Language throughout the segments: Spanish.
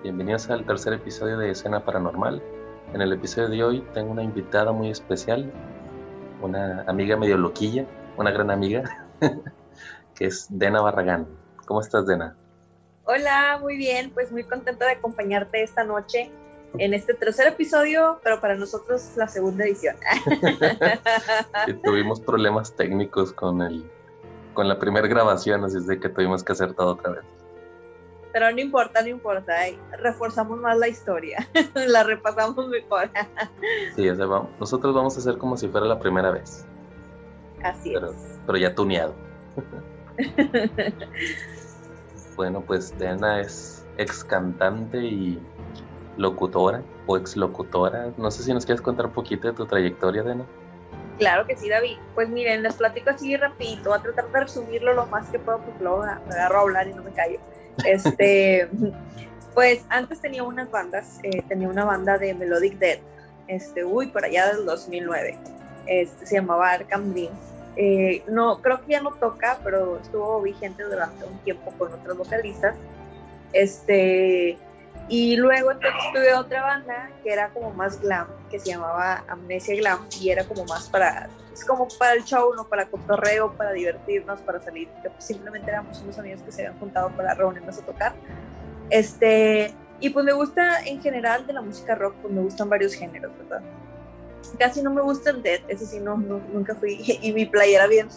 Bienvenidos al tercer episodio de Escena Paranormal. En el episodio de hoy tengo una invitada muy especial, una amiga medio loquilla, una gran amiga, que es Dena Barragán. ¿Cómo estás, Dena? Hola, muy bien, pues muy contenta de acompañarte esta noche en este tercer episodio, pero para nosotros la segunda edición. tuvimos problemas técnicos con el con la primera grabación, así es de que tuvimos que hacer todo otra vez. Pero no importa, no importa, reforzamos más la historia, la repasamos mejor. sí, o sea, nosotros vamos a hacer como si fuera la primera vez. Así pero, es. Pero ya tuneado. bueno, pues Diana es ex cantante y locutora o ex locutora. No sé si nos quieres contar un poquito de tu trayectoria, Diana. Claro que sí, David. Pues miren, les platico así rapidito. Voy a tratar de resumirlo lo más que puedo, porque luego me agarro a hablar y no me callo. Este, pues antes tenía unas bandas, eh, tenía una banda de Melodic Dead, este, uy, por allá del 2009, este, se llamaba Arkham Dream. Eh, no, creo que ya no toca, pero estuvo vigente durante un tiempo con otros vocalistas. Este, y luego entonces tuve otra banda que era como más glam, que se llamaba Amnesia Glam, y era como más para, es como para el show, no para cotorreo, para divertirnos, para salir, pues simplemente éramos unos amigos que se habían juntado para reunirnos a tocar. Este, y pues me gusta en general de la música rock, pues me gustan varios géneros, ¿verdad? Casi no me gusta el death, ese sí no, nunca fui, y mi playera bien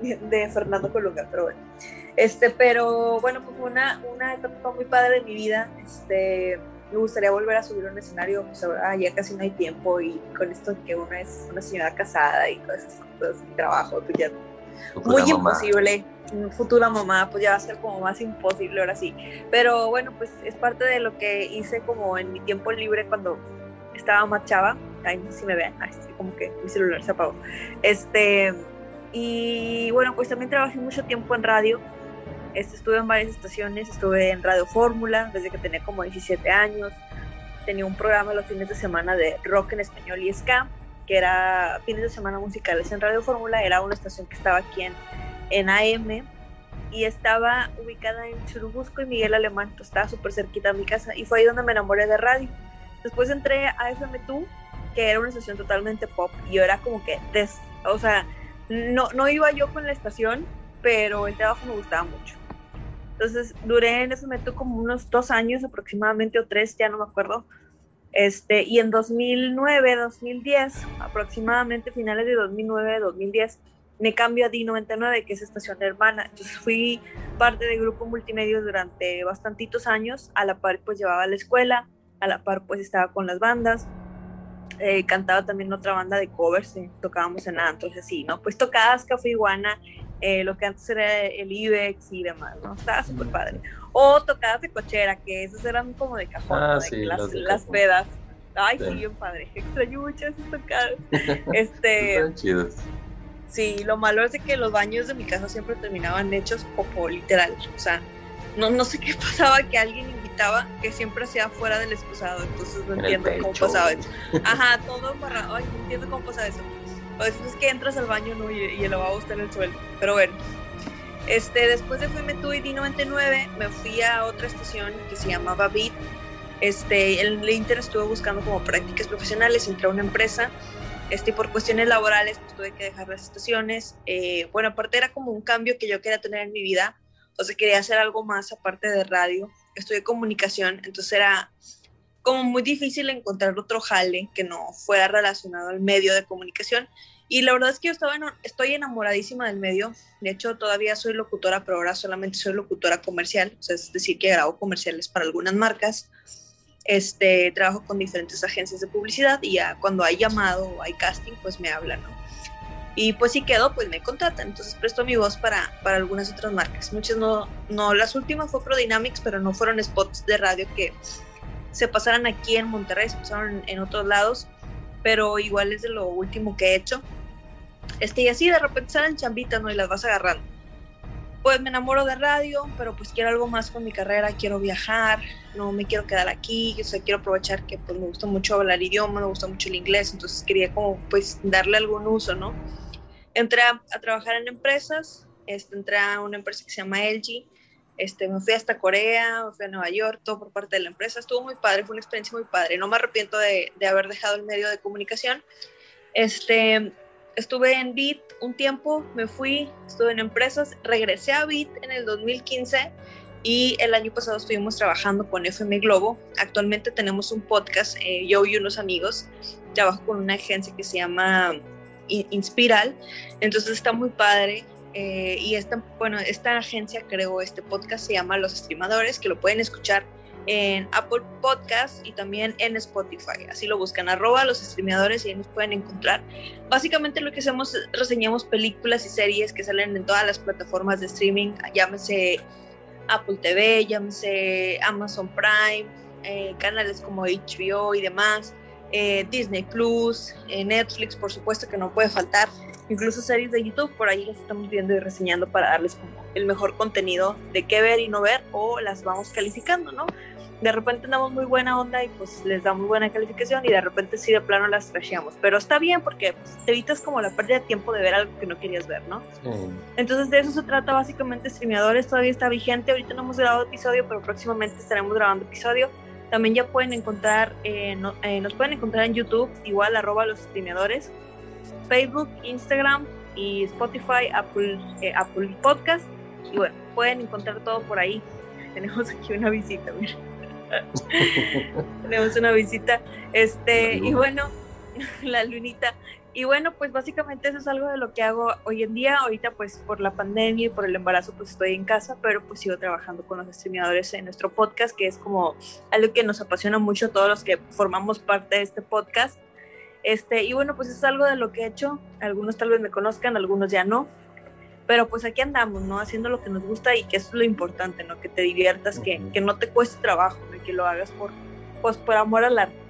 de Fernando Colunga, pero bueno. Este, pero bueno, pues una, una etapa muy padre de mi vida. Este, me gustaría volver a subir a un escenario, pues ahora ya casi no hay tiempo y con esto que una es una señora casada y todas esas cosas, y trabajo, pues ya muy imposible. Futura mamá, pues ya va a ser como más imposible ahora sí. Pero bueno, pues es parte de lo que hice como en mi tiempo libre cuando estaba más chava. Ay, no sé si me ven, Ay, como que mi celular se apagó. Este, y bueno, pues también trabajé mucho tiempo en radio estuve en varias estaciones, estuve en Radio Fórmula desde que tenía como 17 años. Tenía un programa los fines de semana de rock en español y ska, que era fines de semana musicales en Radio Fórmula. Era una estación que estaba aquí en, en AM y estaba ubicada en Churubusco y Miguel Alemán, entonces estaba súper cerquita de mi casa y fue ahí donde me enamoré de radio. Después entré a FM2, que era una estación totalmente pop y yo era como que, des, o sea, no, no iba yo con la estación, pero el trabajo me gustaba mucho. Entonces duré en ese momento como unos dos años aproximadamente o tres, ya no me acuerdo. Este, y en 2009, 2010, aproximadamente finales de 2009, 2010, me cambio a D99, que es estación hermana. Entonces fui parte del grupo multimedia durante bastantitos años. A la par, pues llevaba a la escuela, a la par, pues estaba con las bandas. Eh, cantaba también otra banda de covers, eh, tocábamos en antros, así, ¿no? Pues tocadas Café Iguana, eh, lo que antes era el IBEX y demás, ¿no? Estaba súper padre. O tocadas de cochera, que esas eran como de cajón, ah, las, pedas. Ay, sí. bien padre. Extraño mucho esas tocadas. este, chidos. Sí, lo malo es de que los baños de mi casa siempre terminaban hechos popo, literal. O sea, no, no sé qué pasaba que alguien invitaba que siempre hacía fuera del excusado, entonces no entiendo cómo pasaba eso. Ajá, todo embarrado. Ay, no entiendo cómo pasaba eso. Veces es que entras al baño ¿no? y, y el lavabo está en el suelo. Pero bueno. Este, después de Fuime Tú y D99, me fui a otra estación que se llamaba Beat. Este, el Inter estuvo buscando como prácticas profesionales, entré a una empresa. Este, por cuestiones laborales, pues tuve que dejar las estaciones. Eh, bueno, aparte era como un cambio que yo quería tener en mi vida. O sea, quería hacer algo más aparte de radio. Estudié comunicación, entonces era como muy difícil encontrar otro jale que no fuera relacionado al medio de comunicación. Y la verdad es que yo estaba estoy enamoradísima del medio. De hecho, todavía soy locutora, pero ahora solamente soy locutora comercial. O sea, es decir, que grabo comerciales para algunas marcas. Este, trabajo con diferentes agencias de publicidad y ya cuando hay llamado o hay casting, pues me hablan, ¿no? Y pues si quedo, pues me contratan. Entonces presto mi voz para, para algunas otras marcas. Muchas no, no, las últimas fue Pro Dynamics, pero no fueron spots de radio que se pasaran aquí en Monterrey, se pasaron en otros lados, pero igual es de lo último que he hecho. Este, y así de repente salen chambitas, ¿no? Y las vas agarrando. Pues me enamoro de radio, pero pues quiero algo más con mi carrera, quiero viajar, no me quiero quedar aquí, o sea, quiero aprovechar que pues me gusta mucho hablar idioma, me gusta mucho el inglés, entonces quería como pues darle algún uso, ¿no? Entré a, trabajar en empresas, este, entré a una empresa que se llama LG, Este, me fui hasta Corea, me fui a Nueva York, todo por parte de la empresa. Estuvo muy padre, fue una experiencia muy padre. No me arrepiento de, de haber dejado el medio de comunicación. Este, estuve en Bit un tiempo, me fui, estuve en empresas, regresé a Bit en el 2015 y el año pasado estuvimos trabajando con FM Globo. Actualmente tenemos un podcast, eh, yo y unos amigos, trabajo con una agencia que se llama Inspiral, entonces está muy padre. Eh, y esta, bueno, esta agencia creó este podcast, se llama Los Streamadores, que lo pueden escuchar en Apple Podcast y también en Spotify. Así lo buscan, arroba los streamadores y ahí nos pueden encontrar. Básicamente lo que hacemos es reseñamos películas y series que salen en todas las plataformas de streaming, llámese Apple TV, llámese Amazon Prime, eh, canales como HBO y demás, eh, Disney Plus, eh, Netflix, por supuesto que no puede faltar, incluso series de YouTube, por ahí las estamos viendo y reseñando para darles como el mejor contenido de qué ver y no ver o las vamos calificando, ¿no? de repente damos muy buena onda y pues les damos buena calificación y de repente sí de plano las trasheamos. Pero está bien porque pues, te evitas como la pérdida de tiempo de ver algo que no querías ver, ¿no? Entonces de eso se trata básicamente Streameadores, todavía está vigente, ahorita no hemos grabado episodio, pero próximamente estaremos grabando episodio. También ya pueden encontrar, eh, eh, nos pueden encontrar en YouTube, igual arroba los streameadores, Facebook, Instagram y Spotify, Apple, eh, Apple Podcast. Y bueno, pueden encontrar todo por ahí. Tenemos aquí una visita, mira. Tenemos una visita. Este, y bueno, la lunita. Y bueno, pues básicamente eso es algo de lo que hago hoy en día. Ahorita pues por la pandemia y por el embarazo pues estoy en casa, pero pues sigo trabajando con los streamadores en nuestro podcast, que es como algo que nos apasiona mucho a todos los que formamos parte de este podcast. Este, y bueno, pues eso es algo de lo que he hecho. Algunos tal vez me conozcan, algunos ya no pero pues aquí andamos, ¿no? Haciendo lo que nos gusta y que eso es lo importante, ¿no? Que te diviertas, que, que, no te cueste trabajo, ¿no? que lo hagas por, pues, por amor al arte.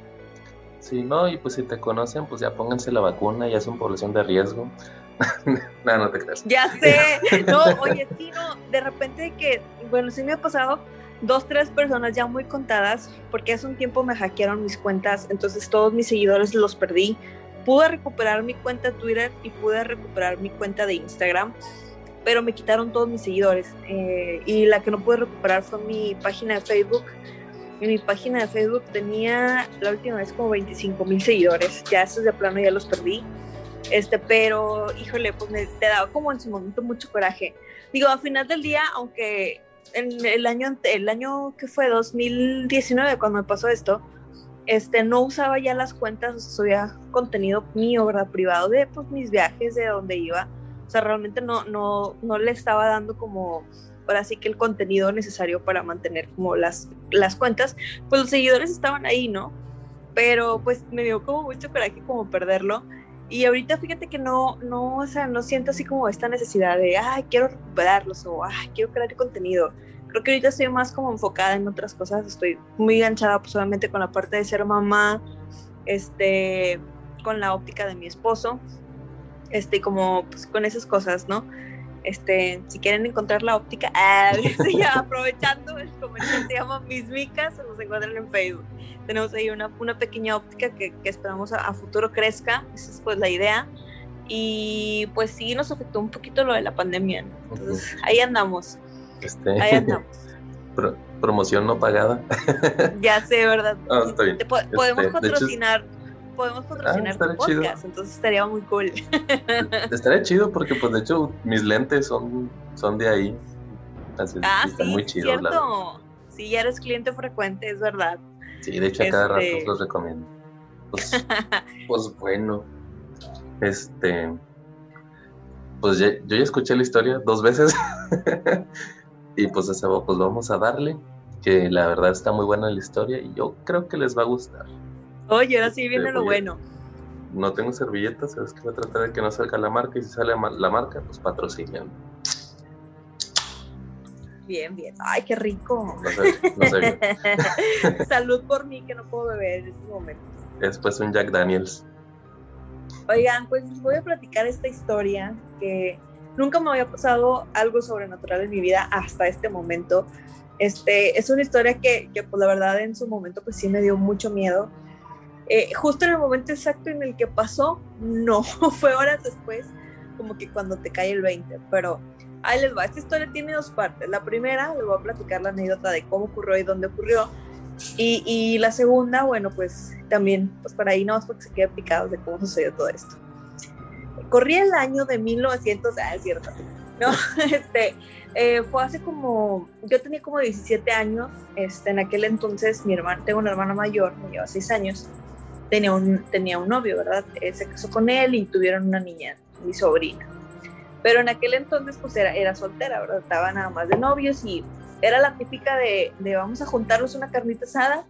Sí, no, y pues si te conocen, pues ya pónganse la vacuna, ya son población de riesgo. no, no te creas. Ya sé, no, oye, sí, no, de repente que, bueno, sí me ha pasado dos, tres personas ya muy contadas, porque hace un tiempo me hackearon mis cuentas, entonces todos mis seguidores los perdí. Pude recuperar mi cuenta de Twitter y pude recuperar mi cuenta de Instagram pero me quitaron todos mis seguidores. Eh, y la que no pude recuperar fue mi página de Facebook. En mi página de Facebook tenía la última vez como 25 mil seguidores. Ya esos de plano ya los perdí. Este, pero híjole, pues me te daba como en su momento mucho coraje. Digo, al final del día, aunque en el año, el año que fue 2019 cuando me pasó esto, este, no usaba ya las cuentas, subía contenido mío, ¿verdad? Privado de pues, mis viajes, de donde iba o sea, realmente no, no, no le estaba dando como, ahora sí que el contenido necesario para mantener como las, las cuentas, pues los seguidores estaban ahí, ¿no? Pero pues me dio como mucho coraje como perderlo. Y ahorita fíjate que no, no, o sea, no siento así como esta necesidad de, ay, quiero recuperarlos o, ay, quiero crear contenido. Creo que ahorita estoy más como enfocada en otras cosas, estoy muy enganchada pues obviamente con la parte de ser mamá, este, con la óptica de mi esposo, este, como pues, con esas cosas, ¿no? Este, si quieren encontrar la óptica, ah, ya, aprovechando el comercial, se llama Mismicas, nos encuentran en Facebook. Tenemos ahí una, una pequeña óptica que, que esperamos a, futuro crezca, esa es pues la idea. Y pues sí nos afectó un poquito lo de la pandemia, entonces ahí andamos. Este, ahí andamos. promoción no pagada. ya sé, ¿verdad? Ah, podemos este, patrocinar podemos patrocinar ah, tu podcast, entonces estaría muy cool. estaría chido porque pues de hecho mis lentes son, son de ahí. ah, sí, muy chidos. Cierto. Sí, ya eres cliente frecuente, es verdad. Sí, de hecho a cada rato este los recomiendo. Pues, pues, bueno, este, pues yo ya escuché la historia dos veces y pues pues vamos a darle, que la verdad está muy buena la historia y yo creo que les va a gustar. Oye, ahora sí viene lo bueno. No tengo servilletas, sabes que voy a tratar de que no salga la marca y si sale la marca, pues patrocinan. Bien, bien. Ay, qué rico. No sé, Salud por mí que no puedo beber en estos momentos. Después un Jack Daniels. Oigan, pues les voy a platicar esta historia que nunca me había pasado algo sobrenatural en mi vida hasta este momento. Este, es una historia que, que pues la verdad en su momento pues sí me dio mucho miedo eh, justo en el momento exacto en el que pasó, no, fue horas después, como que cuando te cae el 20, pero ahí les va. Esta historia tiene dos partes. La primera, les voy a platicar la anécdota de cómo ocurrió y dónde ocurrió. Y, y la segunda, bueno, pues también, pues para ahí no más porque se quede picado de cómo sucedió todo esto. Corría el año de 1900, ah, es cierto, no, este, eh, fue hace como, yo tenía como 17 años, este, en aquel entonces mi hermana, tengo una hermana mayor, me lleva 6 años, tenía un, tenía un novio, ¿verdad? Eh, se casó con él y tuvieron una niña, mi sobrina. Pero en aquel entonces pues era, era soltera, ¿verdad? Estaba nada más de novios y era la típica de, de vamos a juntarnos una carnita asada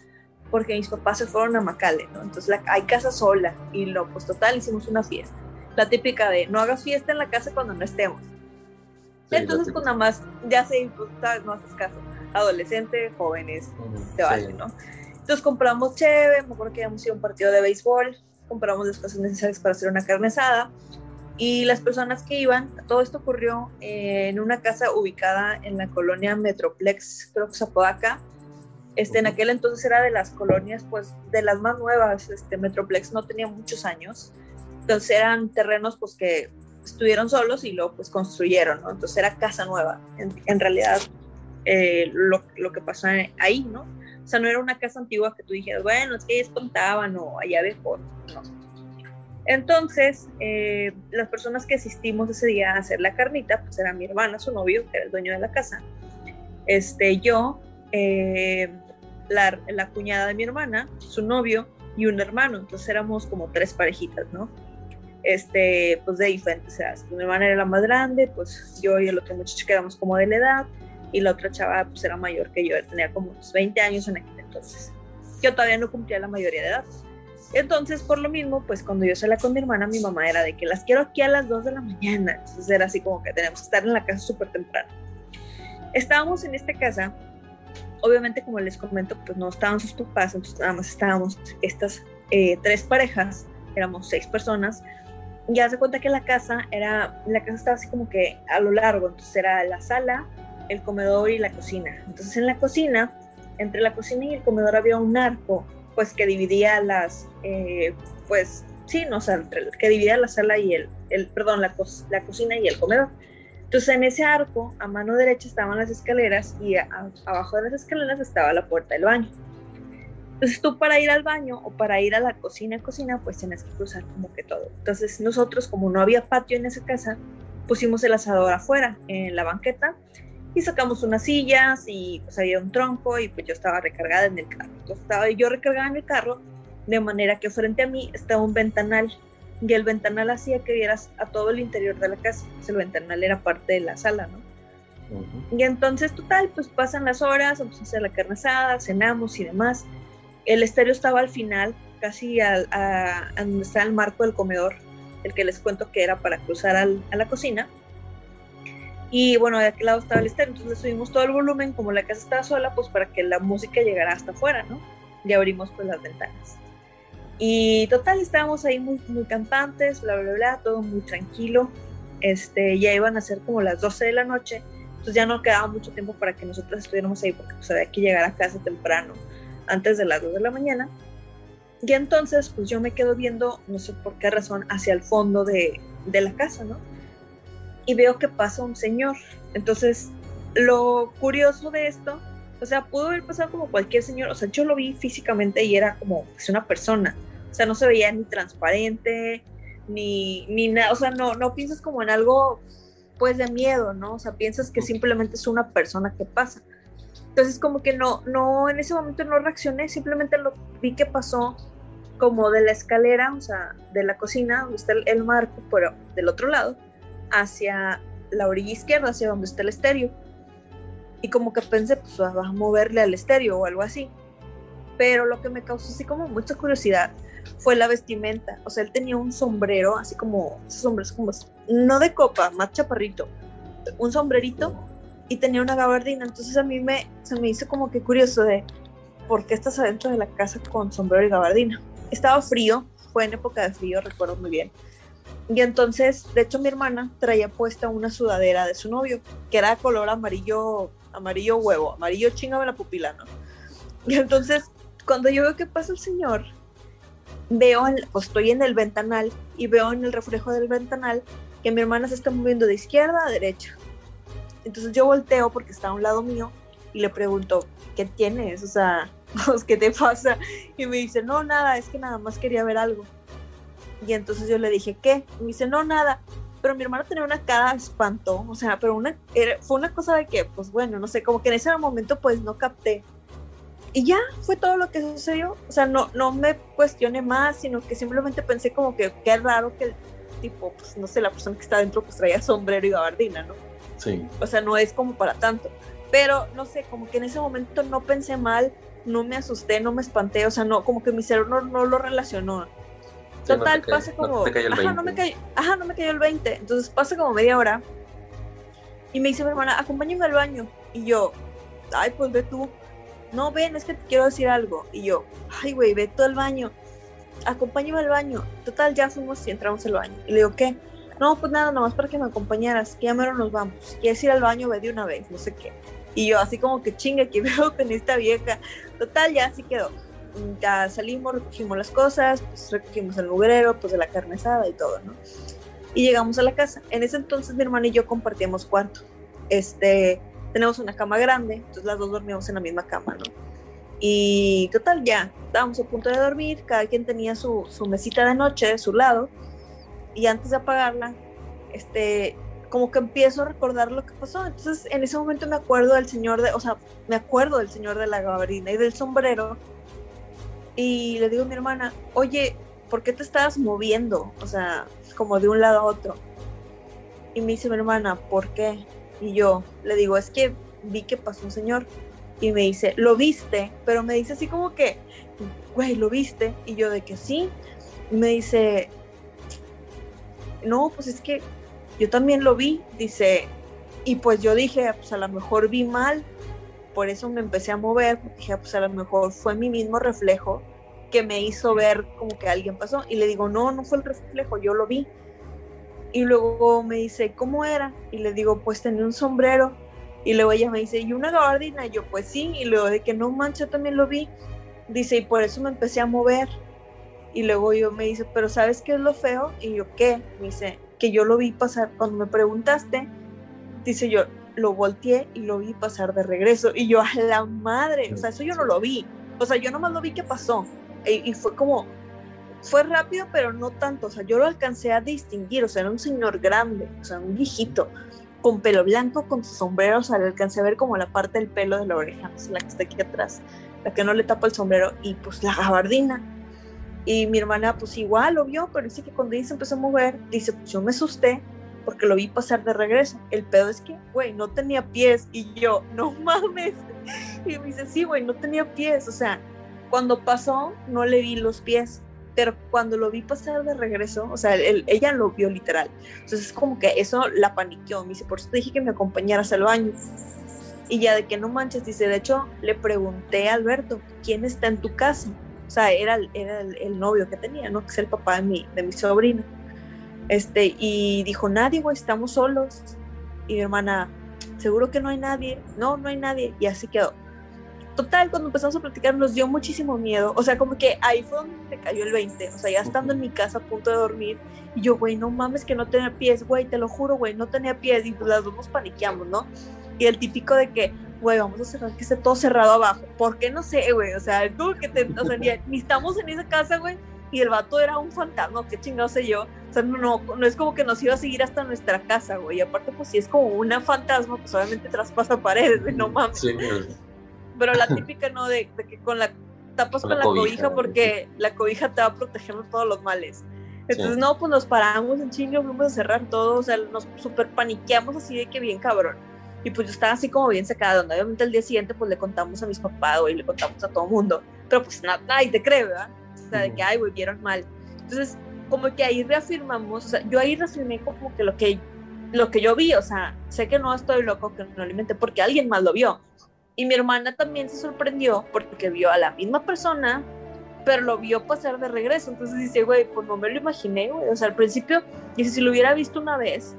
porque mis papás se fueron a Macale, ¿no? Entonces la, hay casa sola y lo, pues total, hicimos una fiesta. La típica de no hagas fiesta en la casa cuando no estemos. Entonces, pues nada más, ya sé, pues, no haces caso. Adolescente, jóvenes, te vale, ¿no? Entonces compramos cheve, me acuerdo que íbamos a un partido de béisbol, compramos las cosas necesarias para hacer una carne asada. Y las personas que iban, todo esto ocurrió en una casa ubicada en la colonia Metroplex, creo que Zapodaca. Este, en aquel entonces era de las colonias, pues, de las más nuevas. Este, Metroplex no tenía muchos años. Entonces eran terrenos, pues, que estuvieron solos y luego pues construyeron, ¿no? Entonces era casa nueva, en, realidad eh, lo, lo, que pasó ahí, ¿no? O sea, no era una casa antigua que tú dijeras, bueno, es que ellos contaban o allá mejor, no. Entonces, eh, las personas que asistimos ese día a hacer la carnita, pues era mi hermana, su novio, que era el dueño de la casa, este, yo, eh, la, la cuñada de mi hermana, su novio y un hermano, entonces éramos como tres parejitas, ¿no? este, pues de diferentes edades. Mi hermana era la más grande, pues yo y el otro muchacho quedamos como de la edad, y la otra chava pues era mayor que yo, tenía como unos 20 años en aquel entonces. Yo todavía no cumplía la mayoría de edad. Entonces, por lo mismo, pues cuando yo salía con mi hermana, mi mamá era de que las quiero aquí a las 2 de la mañana. Entonces era así como que tenemos que estar en la casa súper temprano. Estábamos en esta casa, obviamente como les comento, pues no estaban sus papás, entonces nada más estábamos estas eh, tres parejas, éramos seis personas, ya se cuenta que la casa era, la casa estaba así como que a lo largo, entonces era la sala, el comedor y la cocina. Entonces en la cocina, entre la cocina y el comedor había un arco, pues que dividía las, eh, pues sí, no, o sea, que dividía la sala y el, el perdón, la, la cocina y el comedor. Entonces en ese arco, a mano derecha estaban las escaleras y abajo de las escaleras estaba la puerta del baño. Entonces tú para ir al baño o para ir a la cocina, cocina, pues tienes que cruzar como que todo. Entonces nosotros, como no había patio en esa casa, pusimos el asador afuera, en la banqueta, y sacamos unas sillas y pues había un tronco y pues yo estaba recargada en el carro. Entonces estaba yo recargada en el carro, de manera que frente a mí estaba un ventanal y el ventanal hacía que vieras a todo el interior de la casa. Pues el ventanal era parte de la sala, ¿no? Y entonces, total, pues pasan las horas, vamos a hacer la carne asada, cenamos y demás. El estéreo estaba al final, casi a, donde está el marco del comedor, el que les cuento que era para cruzar a la cocina. Y bueno, de aquel lado estaba el estéreo, entonces le subimos todo el volumen, como la casa estaba sola, pues para que la música llegara hasta afuera, ¿no? Y abrimos pues las ventanas. Y total, estábamos ahí muy, muy campantes, bla, bla, bla, todo muy tranquilo. Este, ya iban a ser como las 12 de la noche, entonces ya no quedaba mucho tiempo para que nosotros estuviéramos ahí, porque pues había que llegar a casa temprano antes de las 2 de la mañana. Y entonces, pues yo me quedo viendo, no sé por qué razón, hacia el fondo de, de la casa, ¿no? Y veo que pasa un señor. Entonces, lo curioso de esto, o sea, pudo haber pasado como cualquier señor, o sea, yo lo vi físicamente y era como pues, una persona, o sea, no se veía ni transparente, ni, ni nada, o sea, no, no piensas como en algo, pues, de miedo, ¿no? O sea, piensas que simplemente es una persona que pasa. Entonces como que no, no, en ese momento no reaccioné, simplemente lo vi que pasó como de la escalera, o sea, de la cocina, donde está el, marco, pero del otro lado, hacia la orilla izquierda, hacia donde está el estéreo. Y como que pensé, pues va a moverle al estéreo o algo así. Pero lo que me causó así como mucha curiosidad fue la vestimenta. O sea, él tenía un sombrero, así como, esos sombreros como, no de copa, más chaparrito, un sombrerito y tenía una gabardina. Entonces a mí me, se me hizo como que curioso de por qué estás adentro de la casa con sombrero y gabardina. Estaba frío, fue en época de frío, recuerdo muy bien. Y entonces, de hecho, mi hermana traía puesta una sudadera de su novio, que era de color amarillo, amarillo huevo, amarillo chingame la pupila, ¿no? Y entonces, cuando yo veo que pasa el señor, veo, pues estoy en el ventanal y veo en el reflejo del ventanal que mi hermana se está moviendo de izquierda a derecha. Entonces yo volteo porque está a un lado mío y le pregunto, ¿qué tienes? O sea, ¿qué te pasa? Y me dice, no, nada, es que nada más quería ver algo. Y entonces yo le dije, ¿qué? Y me dice, no, nada. Pero mi hermana tenía una cara espanto, o sea, pero una, fue una cosa de que, pues bueno, no sé, como que en ese momento pues no capté. Y ya fue todo lo que sucedió. O sea, no, no me cuestioné más, sino que simplemente pensé como que qué raro que el tipo, pues no sé, la persona que está dentro pues traía sombrero y gabardina, ¿no? Sí. O sea, no es como para tanto. Pero no sé, como que en ese momento no pensé mal, no me asusté, no me espanté, o sea, no, como que mi cerebro no, lo relacionó. Total, pasa como. ajá, no me cayó, ajá, no me cayó el 20. Entonces pasa como media hora. Y me dice mi hermana, acompáñame al baño. Y yo, ay, pues ve tú. No, ven, es que te quiero decir algo. Y yo, ay, güey, ve tú al baño. Acompáñame al baño. Total, ya fuimos y entramos al baño. Y le digo, ¿qué? No, pues nada, nomás para que me acompañaras. Que ya mero nos vamos. Quieres ir al baño, ve de una vez, no sé qué. Y yo, así como que chinga, que veo con esta vieja. Total, ya así quedó ya salimos, recogimos las cosas, pues recogimos el mugrero, pues de la carne asada y todo, ¿no? Y llegamos a la casa. En ese entonces mi hermana y yo compartíamos cuarto. Este, tenemos una cama grande, entonces las dos dormíamos en la misma cama, ¿no? Y total, ya, estábamos a punto de dormir, cada quien tenía su, su mesita de noche de su lado, y antes de apagarla, este, como que empiezo a recordar lo que pasó. Entonces, en ese momento me acuerdo del señor de, o sea, me acuerdo del señor de la gabardina y del sombrero y le digo a mi hermana, oye, ¿por qué te estabas moviendo? O sea, como de un lado a otro. Y me dice mi hermana, ¿por qué? Y yo le digo, es que vi que pasó un señor. Y me dice, ¿lo viste? Pero me dice así como que, güey, ¿lo viste? Y yo de que sí. Me dice, no, pues es que yo también lo vi. Dice, y pues yo dije, pues a lo mejor vi mal por eso me empecé a mover, dije, pues a lo mejor fue mi mismo reflejo que me hizo ver como que alguien pasó. Y le digo, no, no fue el reflejo, yo lo vi. Y luego me dice, ¿cómo era? Y le digo, pues tenía un sombrero. Y luego ella me dice, ¿y una gabardina? Y yo, pues sí. Y luego de que no mancha, también lo vi. Dice, y por eso me empecé a mover. Y luego yo me dice, pero ¿sabes qué es lo feo? Y yo, ¿qué? Me dice, que yo lo vi pasar. Cuando me preguntaste, dice yo, lo volteé y lo vi pasar de regreso. Y yo, a la madre, o sea, eso yo no lo vi. O sea, yo nomás lo vi que pasó. E, y, fue como, fue rápido, pero no tanto. O sea, yo lo alcancé a distinguir. O sea, era un señor grande, o sea, un viejito, con pelo blanco, con su sombrero. O sea, le alcancé a ver como la parte del pelo de la oreja, no sé, la que está aquí atrás, la que no le tapa el sombrero. Y pues la gabardina. Y mi hermana, pues igual lo vio, pero dice que cuando ella se empezó a mover, dice, pues yo me asusté porque lo vi pasar de regreso. El pedo es que, güey, no tenía pies y yo, no mames. Y me dice, sí, güey, no tenía pies. O sea, cuando pasó, no le vi los pies, pero cuando lo vi pasar de regreso, o sea, ella lo vio literal. Entonces es como que eso la paniqueó. Me dice, por eso te dije que me acompañaras al baño. Y ya de que no manches, dice, de hecho, le pregunté a Alberto, ¿quién está en tu casa? O sea, era, era el, el novio que tenía, ¿no? Que es el papá de mi, de mi sobrina. Este, y dijo, nadie, güey, estamos solos. Y mi hermana, seguro que no hay nadie. No, no hay nadie. Y así quedó. Total, cuando empezamos a platicar nos dio muchísimo miedo. O sea, como que ahí fue donde me cayó el 20. O sea, ya estando en mi casa a punto de dormir. Y yo, güey, no mames que no tenía pies, güey, te lo juro, güey, no tenía pies. Y pues las dos nos paniqueamos, ¿no? Y el típico de que, güey, vamos a cerrar que esté todo cerrado abajo. ¿Por qué? No sé, güey. O sea, tú que te, o sea, ni estamos en esa casa, güey y el vato era un fantasma, qué chingado sé yo. O sea, no, no es como que nos iba a seguir hasta nuestra casa, güey. Y aparte, pues si es como una fantasma, pues obviamente traspasa paredes, güey, no mames. Sí, pero la típica, ¿no? De, que con la tapas con, la, cobija, porque la cobija te va a proteger de todos los males. Entonces, no, pues nos paramos en chingo, fuimos a cerrar todo, o sea, nos super paniqueamos así de que bien cabrón. Y pues yo estaba así como bien sacada, donde obviamente el día siguiente pues le contamos a mis papás, güey, le contamos a todo mundo. Pero pues nada, nadie te cree, ¿verdad? Sea, de que, ay, güey, vieron mal. Entonces, como que ahí reafirmamos, o sea, yo ahí reafirmé como que lo que, lo que yo vi, o sea, sé que no estoy loco, que no alimente, porque alguien más lo vio. Y mi hermana también se sorprendió porque vio a la misma persona, pero lo vio pasar de regreso. Entonces dice, güey, pues no me lo imaginé, güey. O sea, al principio, dice, si lo hubiera visto una vez,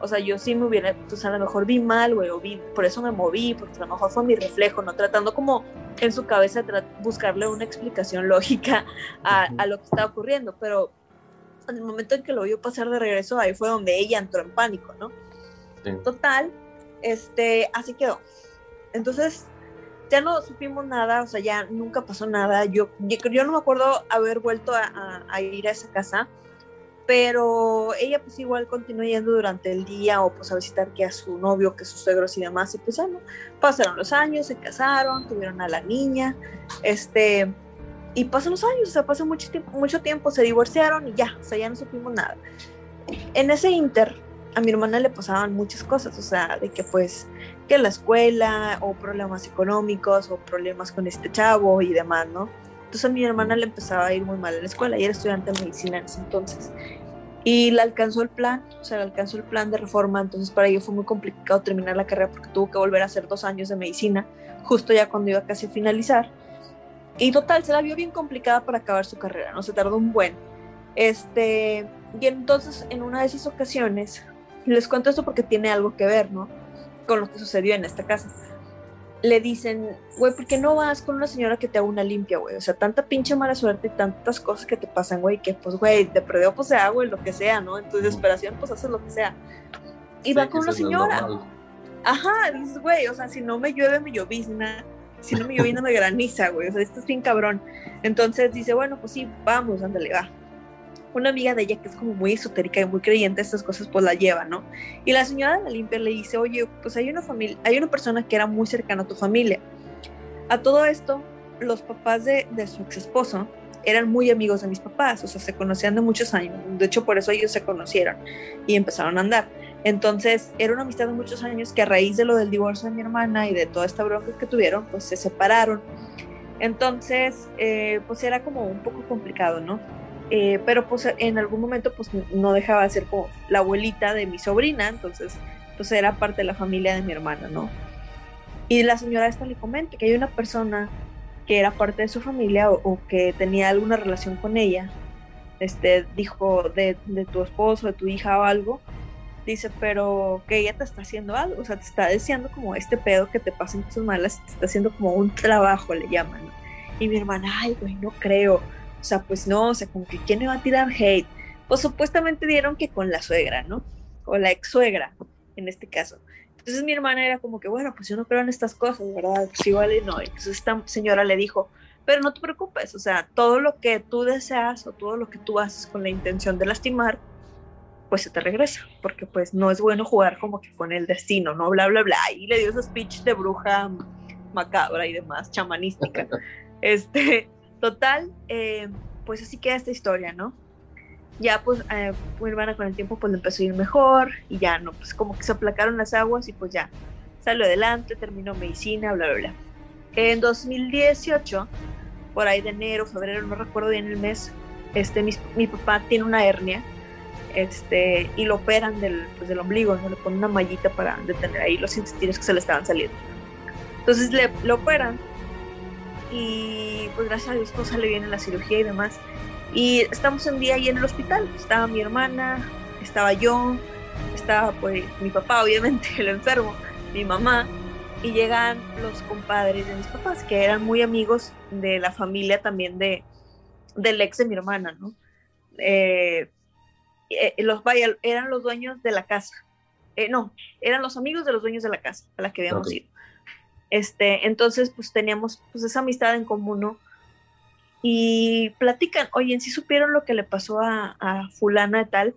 o sea, yo sí me hubiera, pues a lo mejor vi mal, güey, o vi, por eso me moví, porque a lo mejor fue mi reflejo, ¿no? Tratando como en su cabeza buscarle una explicación lógica a, a, lo que estaba ocurriendo, pero en el momento en que lo vio pasar de regreso, ahí fue donde ella entró en pánico, ¿no? Total, este, así quedó. Entonces, ya no supimos nada, o sea, ya nunca pasó nada. Yo, yo, no me acuerdo haber vuelto a, a, ir a esa casa, pero ella pues igual continuó yendo durante el día o pues a visitar que a su novio, que sus suegros y demás. Y pues ya no, pasaron los años, se casaron, tuvieron a la niña, este, y pasan los años, o sea, pasó mucho tiempo, mucho tiempo, se divorciaron y ya, o sea, ya no supimos nada. En ese inter, a mi hermana le pasaban muchas cosas, o sea, de que pues que la escuela o problemas económicos o problemas con este chavo y demás, ¿no? Entonces a mi hermana le empezaba a ir muy mal en la escuela y era estudiante de medicina en ese entonces. Y le alcanzó el plan, o sea, le alcanzó el plan de reforma, entonces para ella fue muy complicado terminar la carrera porque tuvo que volver a hacer dos años de medicina, justo ya cuando iba casi a finalizar. Y total, se la vio bien complicada para acabar su carrera, ¿no? Se tardó un buen. Este, y entonces en una de esas ocasiones les cuento esto porque tiene algo que ver, ¿no? Con lo que sucedió en esta casa. Le dicen, güey, ¿por qué no vas con una señora que te haga una limpia, güey? O sea, tanta pinche mala suerte y tantas cosas que te pasan, güey, que pues, güey, te perdió, pues se hago lo que sea, ¿no? En tu desesperación, pues haces lo que sea. Y va con una señora. Ajá, dices, güey, o sea, si no me llueve, me llovizna. Si no me llovizna, me graniza, güey. O sea, esto es bien cabrón. Entonces dice, bueno, pues sí, vamos, ándale, va una amiga de ella que es como muy esotérica y muy creyente estas cosas, pues la lleva, ¿no? Y la señora de la limpia le dice, oye, pues hay una familia, hay una persona que era muy cercana a tu familia. A todo esto, los papás de, su ex esposo eran muy amigos de mis papás, o sea, se conocían de muchos años. De hecho, por eso ellos se conocieron y empezaron a andar. Entonces, era una amistad de muchos años que a raíz de lo del divorcio de mi hermana y de toda esta bronca que tuvieron, pues se separaron. Entonces, eh, pues era como un poco complicado, ¿no? Eh, pero pues en algún momento pues no dejaba de ser como la abuelita de mi sobrina, entonces pues era parte de la familia de mi hermana, ¿no? Y la señora esta le comenta que hay una persona que era parte de su familia o, que tenía alguna relación con ella, este, dijo de, tu esposo, de tu hija o algo, dice, pero que ella te está haciendo algo, o sea, te está deseando como este pedo que te pasen cosas malas, te está haciendo como un trabajo, le llaman. Y mi hermana, ay, güey, no creo. O sea, pues no, o sea, como que quién le va a tirar hate. Pues supuestamente dieron que con la suegra, ¿no? O la ex suegra, en este caso. Entonces mi hermana era como que, bueno, pues yo no creo en estas cosas, ¿verdad? Pues igual y no. Entonces esta señora le dijo, pero no te preocupes, o sea, todo lo que tú deseas o todo lo que tú haces con la intención de lastimar, pues se te regresa, porque pues no es bueno jugar como que con el destino, ¿no? Bla, bla, bla. Y le dio ese speech de bruja macabra y demás, chamanística. Este, Total, eh, pues así queda esta historia, ¿no? Ya pues eh, mi hermana con el tiempo pues le empezó a ir mejor y ya no, pues como que se aplacaron las aguas y pues ya salió adelante, terminó medicina, bla, bla, bla. En 2018, por ahí de enero, febrero, no recuerdo bien el mes, este, mi, papá tiene una hernia este, y lo operan del, pues, del ombligo, ¿no? le ponen una mallita para detener ahí los intestinos que se le estaban saliendo. Entonces le, lo operan y pues gracias a Dios todo sale bien en la cirugía y demás. Y estamos un día ahí en el hospital, estaba mi hermana, estaba yo, estaba pues mi papá obviamente, el enfermo, mi mamá, y llegan los compadres de mis papás, que eran muy amigos de la familia también de, del ex de mi hermana, ¿no? Eh, eh, los vaya, eran los dueños de la casa. Eh, no, eran los amigos de los dueños de la casa a la que habíamos ido. Este, entonces, pues teníamos pues esa amistad en común, ¿no? Y platican, oye, ¿en sí supieron lo que le pasó a, fulana de tal,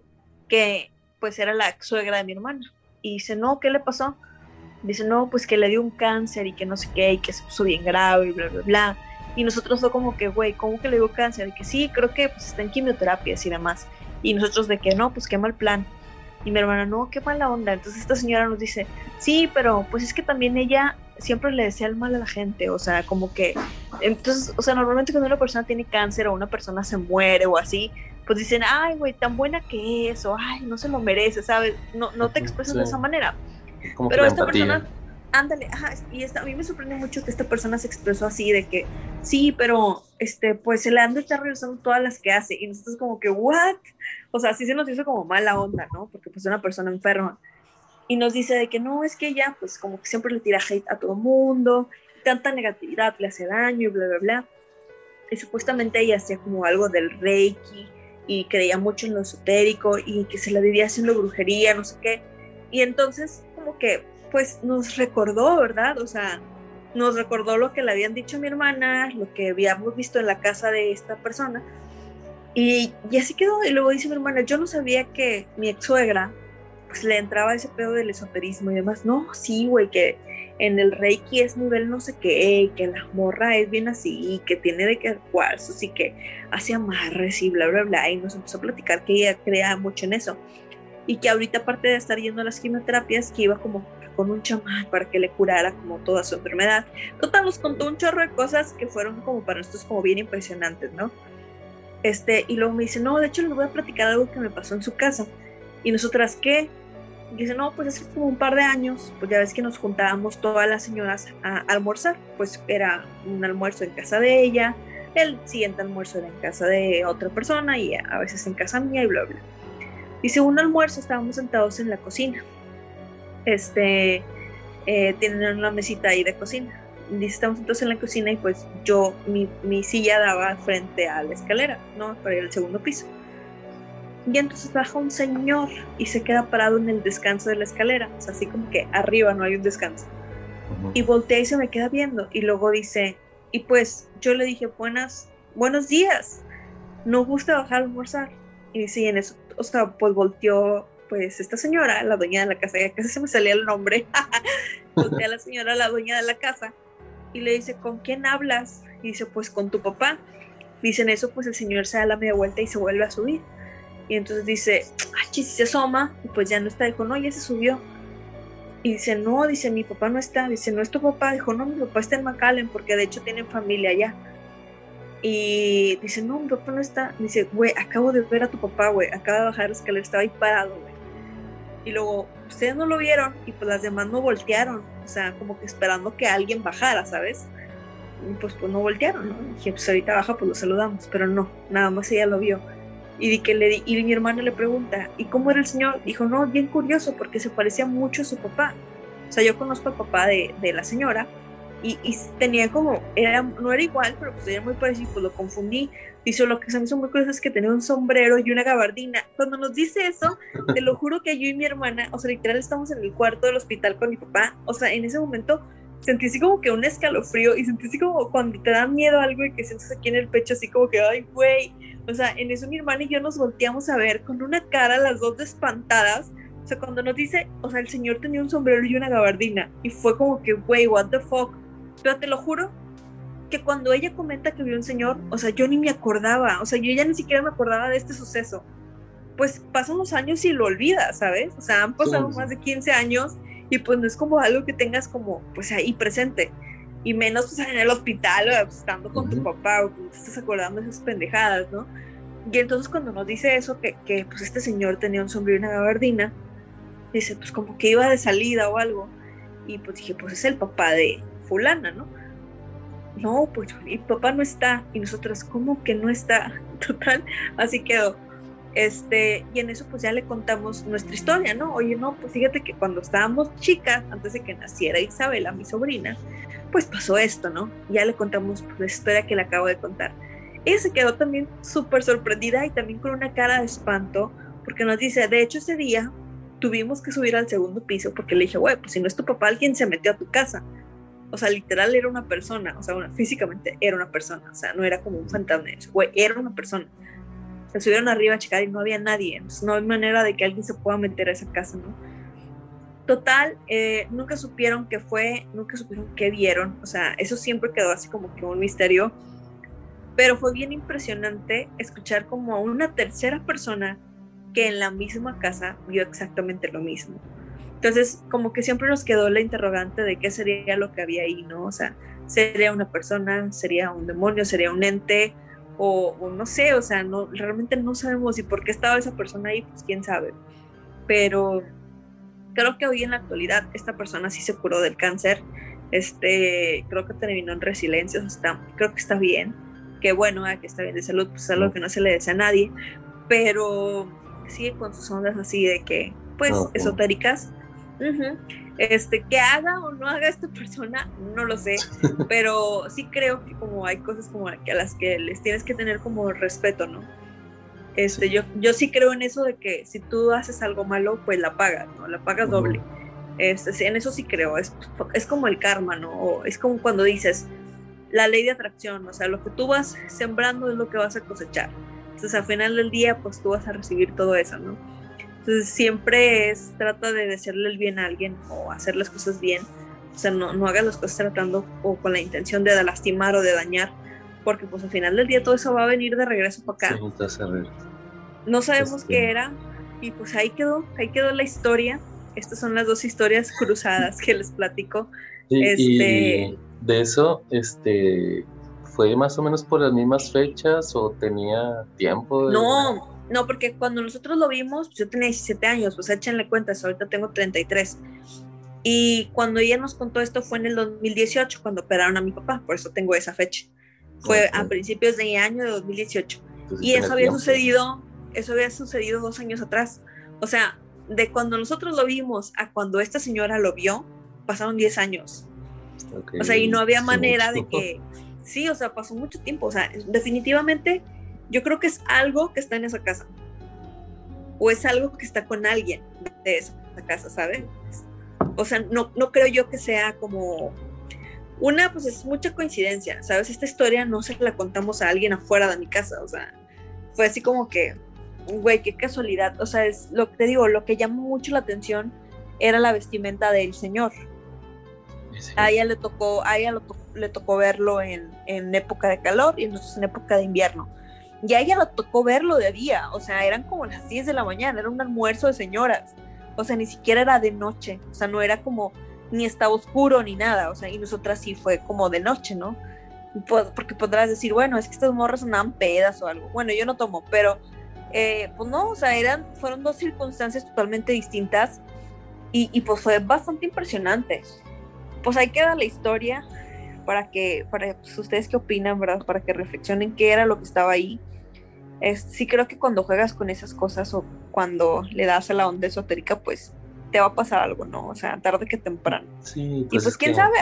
que pues era la suegra de mi hermana. Y dice, no, ¿qué le pasó? Dice, no, pues que le dio un cáncer y que no sé qué, y que se puso bien grave y bla, bla, bla. Y nosotros fue como que, güey, ¿cómo que le dio cáncer? Y que sí, creo que pues está en quimioterapias y demás. Y nosotros de que no, pues qué mal plan. Y mi hermana, no, qué mala onda. Entonces esta señora nos dice, sí, pero pues es que también ella siempre le decía el mal a la gente, o sea, como que, entonces, o sea, normalmente cuando una persona tiene cáncer o una persona se muere o así, pues dicen, ay, güey, tan buena que es, o ay, no se lo merece, ¿sabes? No, no te expresas de esa manera. Pero esta persona, ándale, ajá, y esta, a mí me sorprende mucho que esta persona se expresó así, de que, sí, pero, este, pues se le han de estar revisando todas las que hace, y nosotros como que, ¿what? O sea, sí se nos hizo como mala onda, ¿no? Porque pues una persona enferma y nos dice de que no, es que ella pues como que siempre le tira hate a todo mundo tanta negatividad le hace daño y bla, bla, bla. Y supuestamente ella hacía como algo del reiki y creía mucho en lo esotérico y que se la vivía haciendo brujería, no sé qué. Y entonces como que pues nos recordó, ¿verdad? O sea, nos recordó lo que le habían dicho a mi hermana, lo que habíamos visto en la casa de esta persona. Y, y así quedó. Y luego dice mi hermana, yo no sabía que mi ex suegra pues le entraba ese pedo del esoterismo y demás. No, sí, güey, que en el Reiki es nivel no sé qué, que la morra es bien así, que tiene de que cuarzos y que hace amarres y bla, bla, bla. Y nos empezó a platicar que ella crea mucho en eso. Y que ahorita, aparte de estar yendo a las quimioterapias, que iba como con un chamán para que le curara como toda su enfermedad. Total, nos contó un chorro de cosas que fueron como para nosotros como bien impresionantes, ¿no? Este, y luego me dice, no, de hecho les voy a platicar algo que me pasó en su casa. Y nosotras, ¿qué? dice, no, pues hace como un par de años, pues ya ves que nos juntábamos todas las señoras a, almorzar, pues era un almuerzo en casa de ella, el siguiente almuerzo era en casa de otra persona y a veces en casa mía y bla, bla. Dice, un almuerzo estábamos sentados en la cocina. Este, eh, tienen una mesita ahí de cocina. Estamos sentados en la cocina y pues yo, mi, mi silla daba frente a la escalera, ¿no? Para ir al segundo piso. Y entonces baja un señor y se queda parado en el descanso de la escalera, o sea, así como que arriba no hay un descanso. Y voltea y se me queda viendo y luego dice, y pues yo le dije, buenas, buenos días, no gusta bajar a almorzar. Y dice, y en eso, o sea, pues volteó, pues esta señora, la dueña de la casa, ya casi se me salía el nombre, voltea a la señora, la dueña de la casa, y le dice, ¿con quién hablas? Y dice, pues con tu papá. Dicen eso, pues el señor se da la media vuelta y se vuelve a subir. Y entonces dice, ay, si se asoma, y pues ya no está. Dijo, no, ya se subió. Y dice, no, dice, mi papá no está. Dice, no es tu papá. Dijo, no, mi papá está en McAllen porque de hecho tienen familia allá. Y dice, no, mi papá no está. Dice, güey, acabo de ver a tu papá, güey. Acaba de bajar la escalera, estaba ahí parado, güey. Y luego, ustedes no lo vieron y pues las demás no voltearon. O sea, como que esperando que alguien bajara, ¿sabes? Y pues, pues no voltearon, ¿no? Y dije, pues ahorita baja, pues lo saludamos. Pero no, nada más ella lo vio. Y, que le, y mi hermano le pregunta, ¿y cómo era el señor? Dijo, no, bien curioso, porque se parecía mucho a su papá. O sea, yo conozco al papá de, de la señora y, y, tenía como, era, no era igual, pero pues era muy parecido, pues lo confundí. Dice, lo que se me hizo muy curioso es que tenía un sombrero y una gabardina. Cuando nos dice eso, te lo juro que yo y mi hermana, o sea, literal estamos en el cuarto del hospital con mi papá. O sea, en ese momento sentí así como que un escalofrío y sentí así como cuando te da miedo algo y que sientes aquí en el pecho así como que, ay, güey, o sea, en eso mi hermana y yo nos volteamos a ver con una cara, las dos espantadas. O sea, cuando nos dice, o sea, el señor tenía un sombrero y una gabardina. Y fue como que, güey, what the fuck. Pero te lo juro que cuando ella comenta que vio un señor, o sea, yo ni me acordaba. O sea, yo ya ni siquiera me acordaba de este suceso. Pues pasan los años y lo olvidas, ¿sabes? O sea, han pasado más de 15 años y pues no es como algo que tengas como, pues ahí presente y menos pues, en el hospital o estando con tu papá o te estás acordando de esas pendejadas, ¿no? Y entonces cuando nos dice eso, que, que pues este señor tenía un sombrero y una gabardina, dice pues como que iba de salida o algo, y pues dije pues es el papá de fulana, ¿no? No, pues mi papá no está, y nosotras, ¿cómo que no está? Total, así quedó. Este, y en eso pues ya le contamos nuestra historia, ¿no? Oye, no, pues fíjate que cuando estábamos chicas, antes de que naciera Isabela, mi sobrina, pues pasó esto, ¿no? Ya le contamos pues, la historia que le acabo de contar. Ella se quedó también súper sorprendida y también con una cara de espanto, porque nos dice, de hecho ese día tuvimos que subir al segundo piso porque le dije, güey, pues si no es tu papá, alguien se metió a tu casa. O sea, literal era una persona, o sea, físicamente era una persona, o sea, no era como un fantasma, güey, era una persona. Se subieron arriba a checar y no había nadie, no hay manera de que alguien se pueda meter a esa casa, ¿no? Total, eh, nunca supieron qué fue, nunca supieron qué vieron, o sea, eso siempre quedó así como que un misterio, pero fue bien impresionante escuchar como a una tercera persona que en la misma casa vio exactamente lo mismo. Entonces, como que siempre nos quedó la interrogante de qué sería lo que había ahí, ¿no? O sea, sería una persona, sería un demonio, sería un ente, o, o, no sé, o sea, no, realmente no sabemos y por qué estaba esa persona ahí, pues quién sabe. Pero creo que hoy en la actualidad esta persona sí se curó del cáncer. Este, creo que terminó en resiliencia, está, creo que está bien. Que bueno, que está bien de salud, pues es algo que no se le desea a nadie, pero sigue con sus ondas así de que, pues, esotéricas. Este, que haga o no haga esta persona, no lo sé, pero sí creo que como hay cosas como a las que les tienes que tener como respeto, ¿no? Este, yo, yo sí creo en eso de que si tú haces algo malo, pues la pagas, ¿no? La pagas doble. Este, en eso sí creo, es, es como el karma, ¿no? es como cuando dices la ley de atracción, o sea, lo que tú vas sembrando es lo que vas a cosechar. Entonces, al final del día, pues tú vas a recibir todo eso, ¿no? Entonces siempre es, trata de desearle el bien a alguien o hacer las cosas bien. O sea, no, no hagas las cosas tratando o con la intención de lastimar o de dañar, porque pues al final del día todo eso va a venir de regreso para acá. no sabemos qué era y pues ahí quedó, ahí quedó la historia. Estas son las dos historias cruzadas que les platico. este... Y de eso, este, ¿fue más o menos por las mismas fechas o tenía tiempo? No, no, porque cuando nosotros lo vimos, pues yo tenía 17 años, pues échenle cuentas, ahorita tengo 33. Y cuando ella nos contó esto fue en el 2018, cuando operaron a mi papá, por eso tengo esa fecha. Fue a principios de año de 2018. y eso había sucedido, eso había sucedido dos años atrás. O sea, de cuando nosotros lo vimos a cuando esta señora lo vio, pasaron 10 años. O sea, y no había manera de que, sí, o sea, pasó mucho tiempo. O sea, definitivamente yo creo que es algo que está en esa casa. O es algo que está con alguien de esa casa, ¿sabes? O sea, no, no creo yo que sea como... Una, pues es mucha coincidencia, ¿sabes? Esta historia no se la contamos a alguien afuera de mi casa, o sea, fue así como que, güey, qué casualidad. O sea, es lo que te digo, lo que llamó mucho la atención era la vestimenta del señor. A ella le tocó, a ella le tocó verlo en, en, época de calor y nosotros en época de invierno. Y a ella le tocó verlo de día, o sea, eran como las 10 de la mañana, era un almuerzo de señoras, o sea, ni siquiera era de noche, o sea, no era como, ni estaba oscuro ni nada, o sea, y nosotras sí fue como de noche, ¿no? Porque podrás decir, bueno, es que estas morras sonaban pedas o algo. Bueno, yo no tomo, pero eh, pues no, o sea, eran, fueron dos circunstancias totalmente distintas y, y pues fue bastante impresionante. Pues ahí queda la historia para que, para pues, ustedes qué opinan, ¿verdad? Para que reflexionen qué era lo que estaba ahí sí creo que cuando juegas con esas cosas o cuando le das a la onda esotérica, pues te va a pasar algo, ¿no? O sea, tarde que temprano. Sí, pues y pues quién sabe.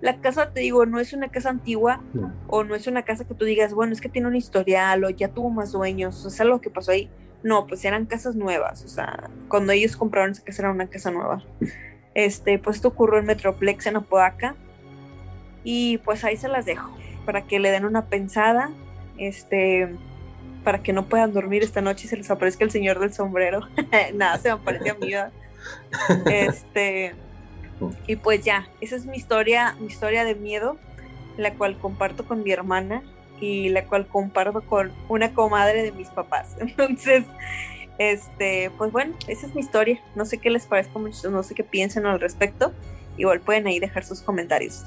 La casa, te digo, no es una casa antigua o no es una casa que tú digas, bueno, es que tiene un historial o ya tuvo más dueños, o sea, lo que pasó ahí. No, pues eran casas nuevas, o sea, cuando ellos compraron esa casa era una casa nueva. Este, pues esto ocurrió en Metroplex en Apodaca y pues ahí se las dejo para que le den una pensada este, para que no puedan dormir esta noche y se les aparezca el señor del sombrero. Nada, se me aparece a mí. Este, y pues ya, esa es mi historia, mi historia de miedo, la cual comparto con mi hermana y la cual comparto con una comadre de mis papás. Entonces, este, pues bueno, esa es mi historia. No sé qué les parezca no sé qué piensen al respecto. Igual pueden ahí dejar sus comentarios.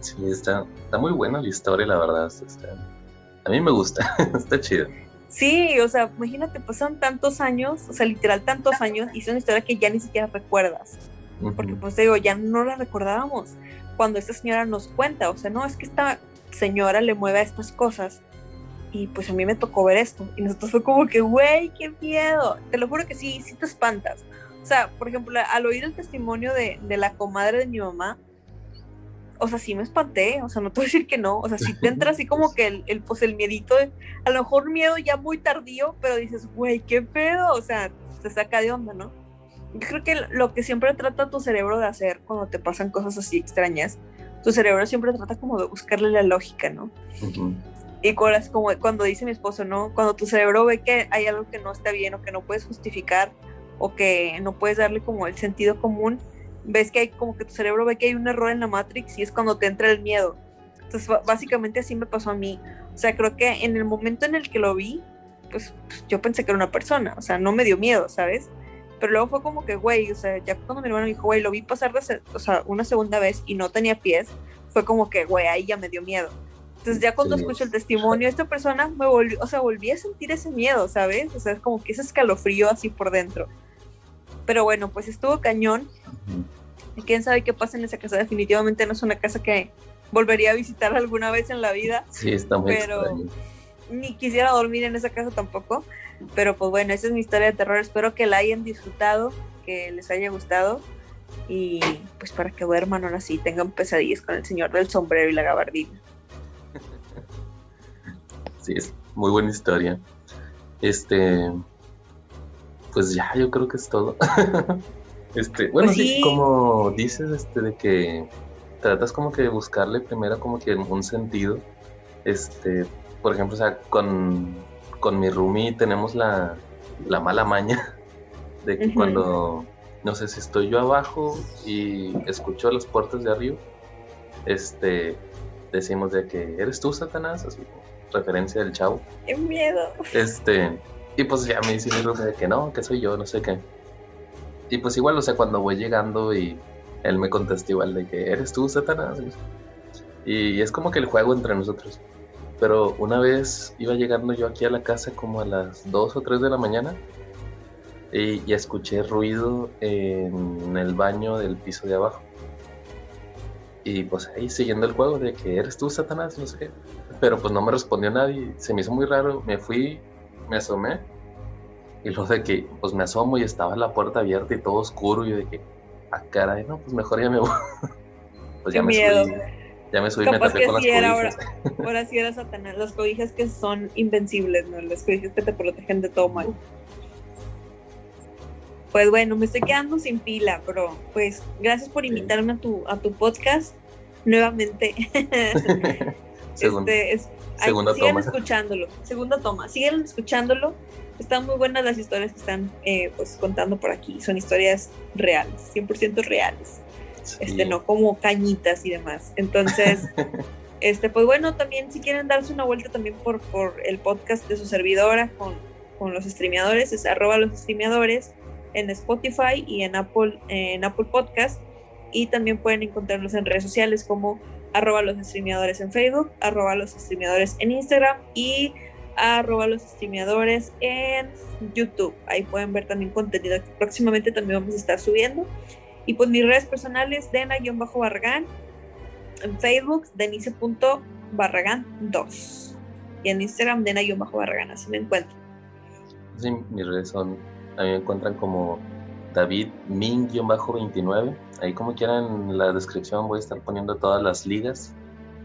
Sí, está, está muy buena la historia, la verdad. Está, a mí me gusta, está chido. Sí, o sea, imagínate, pasaron tantos años, o sea, literal tantos años, y es una historia que ya ni siquiera recuerdas. Porque pues te digo, ya no la recordábamos cuando esta señora nos cuenta, o sea, no, es que esta señora le mueve a estas cosas. Y pues a mí me tocó ver esto. Y nosotros fue como que, güey, qué miedo. Te lo juro que sí, sí te espantas. O sea, por ejemplo, al oír el testimonio de, de la comadre de mi mamá, o sea, sí me espanté, o sea, no te voy a decir que no, o sea, sí te entra así como que el, el pues el miedito, a lo mejor miedo ya muy tardío, pero dices, güey, qué pedo, o sea, te saca de onda, ¿no? Yo creo que lo que siempre trata tu cerebro de hacer cuando te pasan cosas así extrañas, tu cerebro siempre trata como de buscarle la lógica, ¿no? Y como cuando dice mi esposo, ¿no? Cuando tu cerebro ve que hay algo que no está bien o que no puedes justificar o que no puedes darle como el sentido común, ves que hay como que tu cerebro ve que hay un error en la Matrix y es cuando te entra el miedo. Entonces, básicamente así me pasó a mí. O sea, creo que en el momento en el que lo vi, pues, pues, yo pensé que era una persona, o sea, no me dio miedo, ¿sabes? Pero luego fue como que, güey, o sea, ya cuando mi hermano me dijo, güey, lo vi pasar de, o sea, una segunda vez y no tenía pies, fue como que, güey, ahí ya me dio miedo. Entonces ya cuando escucho el testimonio de esta persona, me volvió, o sea, volví a sentir ese miedo, ¿sabes? O sea, es como que ese escalofrío así por dentro. Pero bueno, pues estuvo cañón. Y quién sabe qué pasa en esa casa. Definitivamente no es una casa que volvería a visitar alguna vez en la vida. Sí, está muy Pero ni quisiera dormir en esa casa tampoco. Pero pues bueno, esa es mi historia de terror. Espero que la hayan disfrutado, que les haya gustado. Y pues para que duerman ahora sí, tengan pesadillas con el señor del sombrero y la gabardina. Sí, es muy buena historia. Este, pues ya, yo creo que es todo. este, bueno, Pues sí. sí. como dices, este, de que tratas como que de buscarle primero como que un sentido. Este, por ejemplo, o sea, con, con mi roomie tenemos la, la mala maña de que cuando, no sé si estoy yo abajo y escucho las puertas de arriba, este, decimos de que eres tú, Satanás, así como referencia del chavo. ¡Qué miedo! Este, y pues ya me dice mi roomie de que no, que soy yo, no sé qué. Y pues igual, o sea, cuando voy llegando y él me contesta igual de que eres tú, Satanás. Y es como que el juego entre nosotros. Pero una vez iba llegando yo aquí a la casa como a las 2 o 3 de la mañana y, y escuché ruido en el baño del piso de abajo. Y pues ahí siguiendo el juego de que eres tú, Satanás, no sé qué. Pero pues no me respondió nadie. Se me hizo muy raro. Me fui, me asomé. Y luego de que pues me asomo y estaba la puerta abierta y todo oscuro. Y yo de que, ah, caray, no, pues mejor ya me voy. Pues ya me subí. Ya me subí me tapé con las sí cobijas. ahora. Ahora sí era Satanás. Las cobijas que son invencibles, ¿no? Las cobijas que te protegen de todo mal. Pues bueno, me estoy quedando sin pila, pero pues gracias por invitarme a tu, a tu podcast nuevamente. Según- Este, es- segunda sigan toma. escuchándolo. Segunda toma. Sigan escuchándolo. Están muy buenas las historias que están eh, pues contando por aquí. Son historias reales, 100% reales. Este, no como cañitas y demás. Entonces, este, pues bueno, también si quieren darse una vuelta también por, por el podcast de su servidora con, con los streameadores, es arroba los streameadores en Spotify y en Apple, en Apple Podcast. Y también pueden encontrarlos en redes sociales como arroba los streameadores en Facebook, arroba los streameadores en Instagram y arroba los streameadores en YouTube. Ahí pueden ver también contenido que próximamente también vamos a estar subiendo. Y pues mis redes personales, Dena-Barragán, en Facebook, Denise.barragán2. Y en Instagram, Dena-Barragán, así me encuentro. Sí, mis redes son, a mí me encuentran como David Min-29. Ahí como quieran en la descripción voy a estar poniendo todas las ligas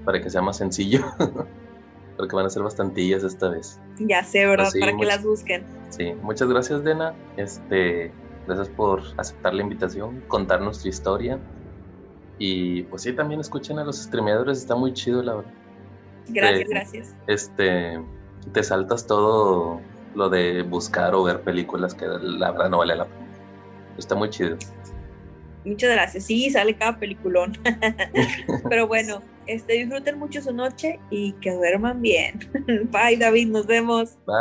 para que sea más sencillo. Porque van a ser bastantillas esta vez. Ya sé, ¿verdad? Pues sí, Para que las busquen. Sí, muchas gracias, Dena. Este, gracias por aceptar la invitación, contar nuestra historia. Y pues sí, también escuchen a los streameadores, está muy chido, la verdad. Gracias, Eh, gracias. Este, te saltas todo lo de buscar o ver películas que la verdad no vale la pena. Está muy chido. Muchas gracias. Sí, sale cada peliculón. Pero bueno, este, disfruten mucho su noche y que duerman bien. Bye, David, nos vemos. Bye.